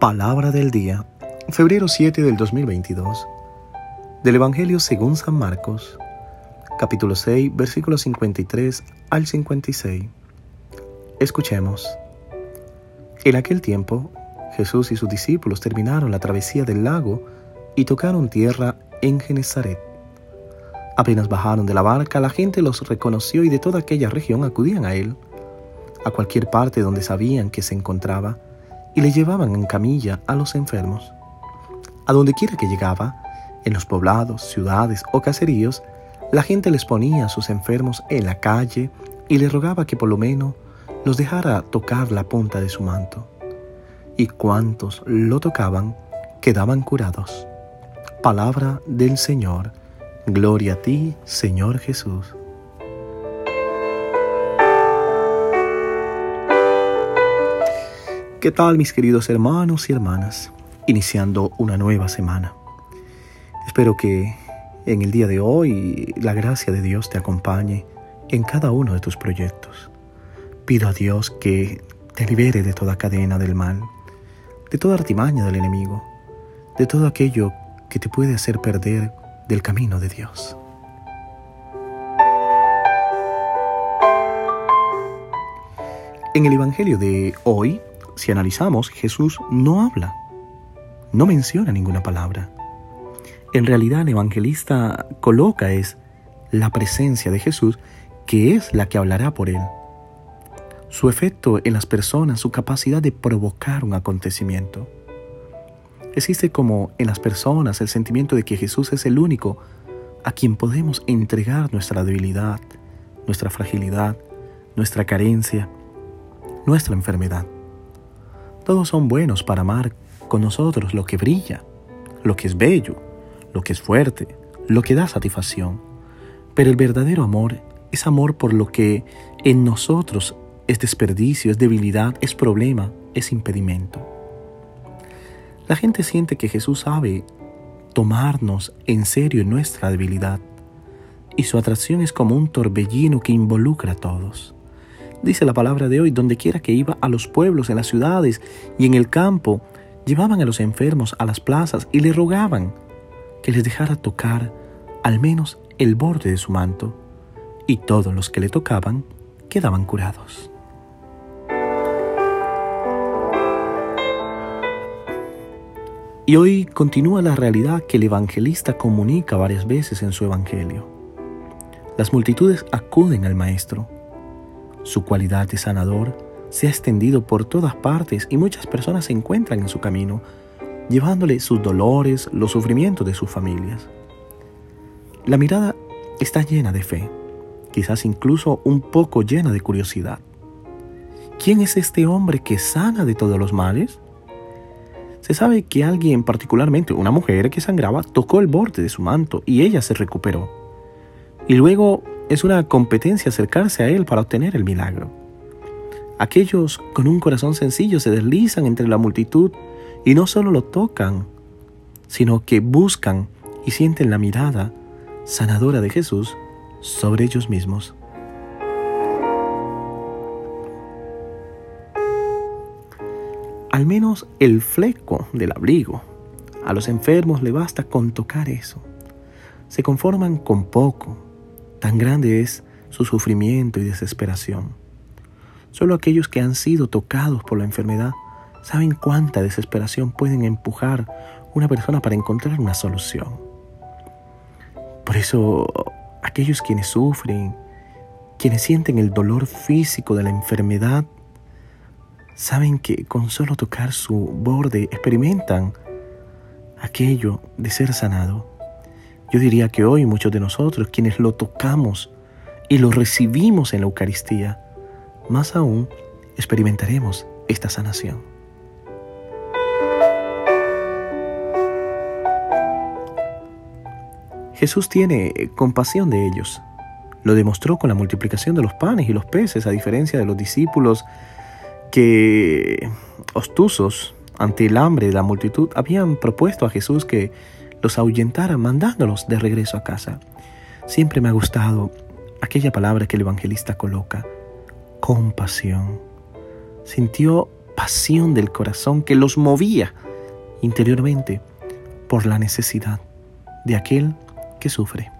Palabra del día, febrero 7 del 2022, del Evangelio según San Marcos, capítulo 6, versículos 53 al 56. Escuchemos. En aquel tiempo, Jesús y sus discípulos terminaron la travesía del lago y tocaron tierra en Genezaret. Apenas bajaron de la barca, la gente los reconoció y de toda aquella región acudían a él, a cualquier parte donde sabían que se encontraba y le llevaban en camilla a los enfermos. A donde quiera que llegaba, en los poblados, ciudades o caseríos, la gente les ponía a sus enfermos en la calle y le rogaba que por lo menos los dejara tocar la punta de su manto. Y cuantos lo tocaban quedaban curados. Palabra del Señor. Gloria a ti, Señor Jesús. ¿Qué tal mis queridos hermanos y hermanas? Iniciando una nueva semana. Espero que en el día de hoy la gracia de Dios te acompañe en cada uno de tus proyectos. Pido a Dios que te libere de toda cadena del mal, de toda artimaña del enemigo, de todo aquello que te puede hacer perder del camino de Dios. En el Evangelio de hoy si analizamos, Jesús no habla, no menciona ninguna palabra. En realidad el evangelista coloca es la presencia de Jesús que es la que hablará por él. Su efecto en las personas, su capacidad de provocar un acontecimiento. Existe como en las personas el sentimiento de que Jesús es el único a quien podemos entregar nuestra debilidad, nuestra fragilidad, nuestra carencia, nuestra enfermedad. Todos son buenos para amar con nosotros lo que brilla, lo que es bello, lo que es fuerte, lo que da satisfacción. Pero el verdadero amor es amor por lo que en nosotros es desperdicio, es debilidad, es problema, es impedimento. La gente siente que Jesús sabe tomarnos en serio nuestra debilidad y su atracción es como un torbellino que involucra a todos. Dice la palabra de hoy, donde quiera que iba a los pueblos, en las ciudades y en el campo, llevaban a los enfermos a las plazas y le rogaban que les dejara tocar al menos el borde de su manto, y todos los que le tocaban quedaban curados. Y hoy continúa la realidad que el evangelista comunica varias veces en su evangelio. Las multitudes acuden al Maestro su cualidad de sanador se ha extendido por todas partes y muchas personas se encuentran en su camino, llevándole sus dolores, los sufrimientos de sus familias. La mirada está llena de fe, quizás incluso un poco llena de curiosidad. ¿Quién es este hombre que sana de todos los males? Se sabe que alguien, particularmente una mujer que sangraba, tocó el borde de su manto y ella se recuperó. Y luego es una competencia acercarse a Él para obtener el milagro. Aquellos con un corazón sencillo se deslizan entre la multitud y no solo lo tocan, sino que buscan y sienten la mirada sanadora de Jesús sobre ellos mismos. Al menos el fleco del abrigo. A los enfermos le basta con tocar eso. Se conforman con poco Tan grande es su sufrimiento y desesperación. Solo aquellos que han sido tocados por la enfermedad saben cuánta desesperación pueden empujar una persona para encontrar una solución. Por eso, aquellos quienes sufren, quienes sienten el dolor físico de la enfermedad, saben que con solo tocar su borde experimentan aquello de ser sanado. Yo diría que hoy muchos de nosotros, quienes lo tocamos y lo recibimos en la Eucaristía, más aún experimentaremos esta sanación. Jesús tiene compasión de ellos. Lo demostró con la multiplicación de los panes y los peces, a diferencia de los discípulos que, ostusos ante el hambre de la multitud, habían propuesto a Jesús que los ahuyentara mandándolos de regreso a casa. Siempre me ha gustado aquella palabra que el evangelista coloca, compasión. Sintió pasión del corazón que los movía interiormente por la necesidad de aquel que sufre.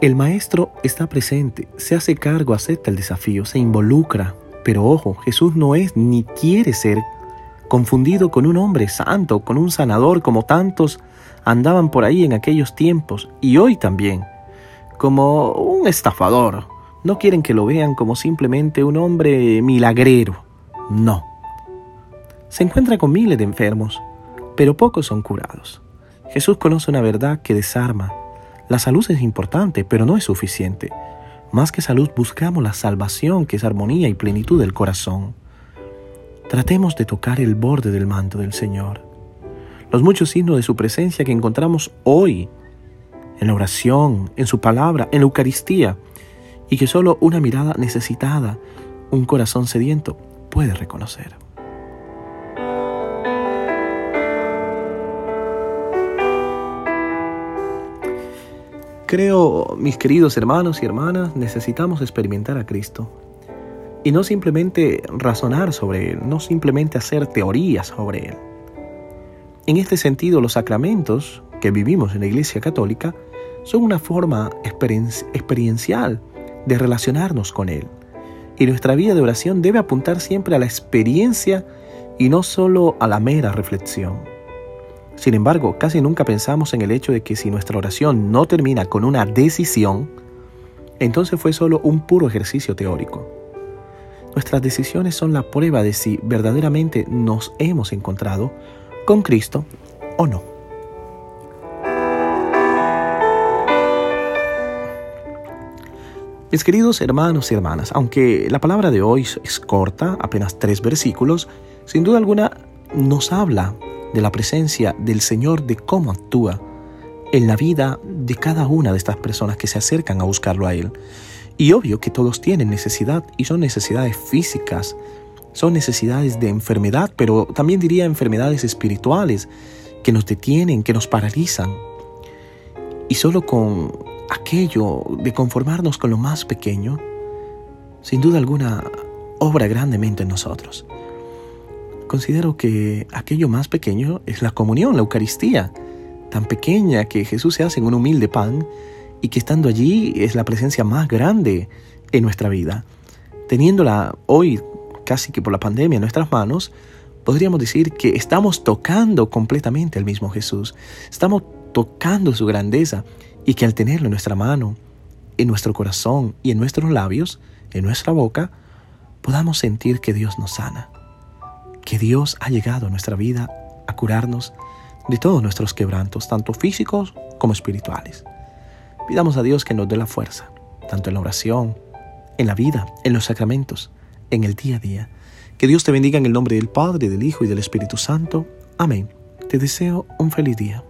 El maestro está presente, se hace cargo, acepta el desafío, se involucra. Pero ojo, Jesús no es ni quiere ser confundido con un hombre santo, con un sanador como tantos andaban por ahí en aquellos tiempos y hoy también, como un estafador. No quieren que lo vean como simplemente un hombre milagrero. No. Se encuentra con miles de enfermos, pero pocos son curados. Jesús conoce una verdad que desarma. La salud es importante, pero no es suficiente. Más que salud buscamos la salvación, que es armonía y plenitud del corazón. Tratemos de tocar el borde del manto del Señor. Los muchos signos de su presencia que encontramos hoy en la oración, en su palabra, en la Eucaristía, y que solo una mirada necesitada, un corazón sediento, puede reconocer. Creo, mis queridos hermanos y hermanas, necesitamos experimentar a Cristo y no simplemente razonar sobre Él, no simplemente hacer teorías sobre Él. En este sentido, los sacramentos que vivimos en la Iglesia Católica son una forma experiencial de relacionarnos con Él. Y nuestra vida de oración debe apuntar siempre a la experiencia y no solo a la mera reflexión. Sin embargo, casi nunca pensamos en el hecho de que si nuestra oración no termina con una decisión, entonces fue solo un puro ejercicio teórico. Nuestras decisiones son la prueba de si verdaderamente nos hemos encontrado con Cristo o no. Mis queridos hermanos y hermanas, aunque la palabra de hoy es corta, apenas tres versículos, sin duda alguna nos habla de la presencia del Señor, de cómo actúa en la vida de cada una de estas personas que se acercan a buscarlo a Él. Y obvio que todos tienen necesidad y son necesidades físicas, son necesidades de enfermedad, pero también diría enfermedades espirituales que nos detienen, que nos paralizan. Y solo con aquello de conformarnos con lo más pequeño, sin duda alguna, obra grandemente en nosotros. Considero que aquello más pequeño es la comunión, la Eucaristía, tan pequeña que Jesús se hace en un humilde pan y que estando allí es la presencia más grande en nuestra vida. Teniéndola hoy, casi que por la pandemia, en nuestras manos, podríamos decir que estamos tocando completamente al mismo Jesús. Estamos tocando su grandeza y que al tenerlo en nuestra mano, en nuestro corazón y en nuestros labios, en nuestra boca, podamos sentir que Dios nos sana, Dios ha llegado a nuestra vida a curarnos de todos nuestros quebrantos, tanto físicos como espirituales. Pidamos a Dios que nos dé la fuerza, tanto en la oración, en la vida, en los sacramentos, en el día a día. Que Dios te bendiga en el nombre del Padre, del Hijo y del Espíritu Santo. Amén. Te deseo un feliz día.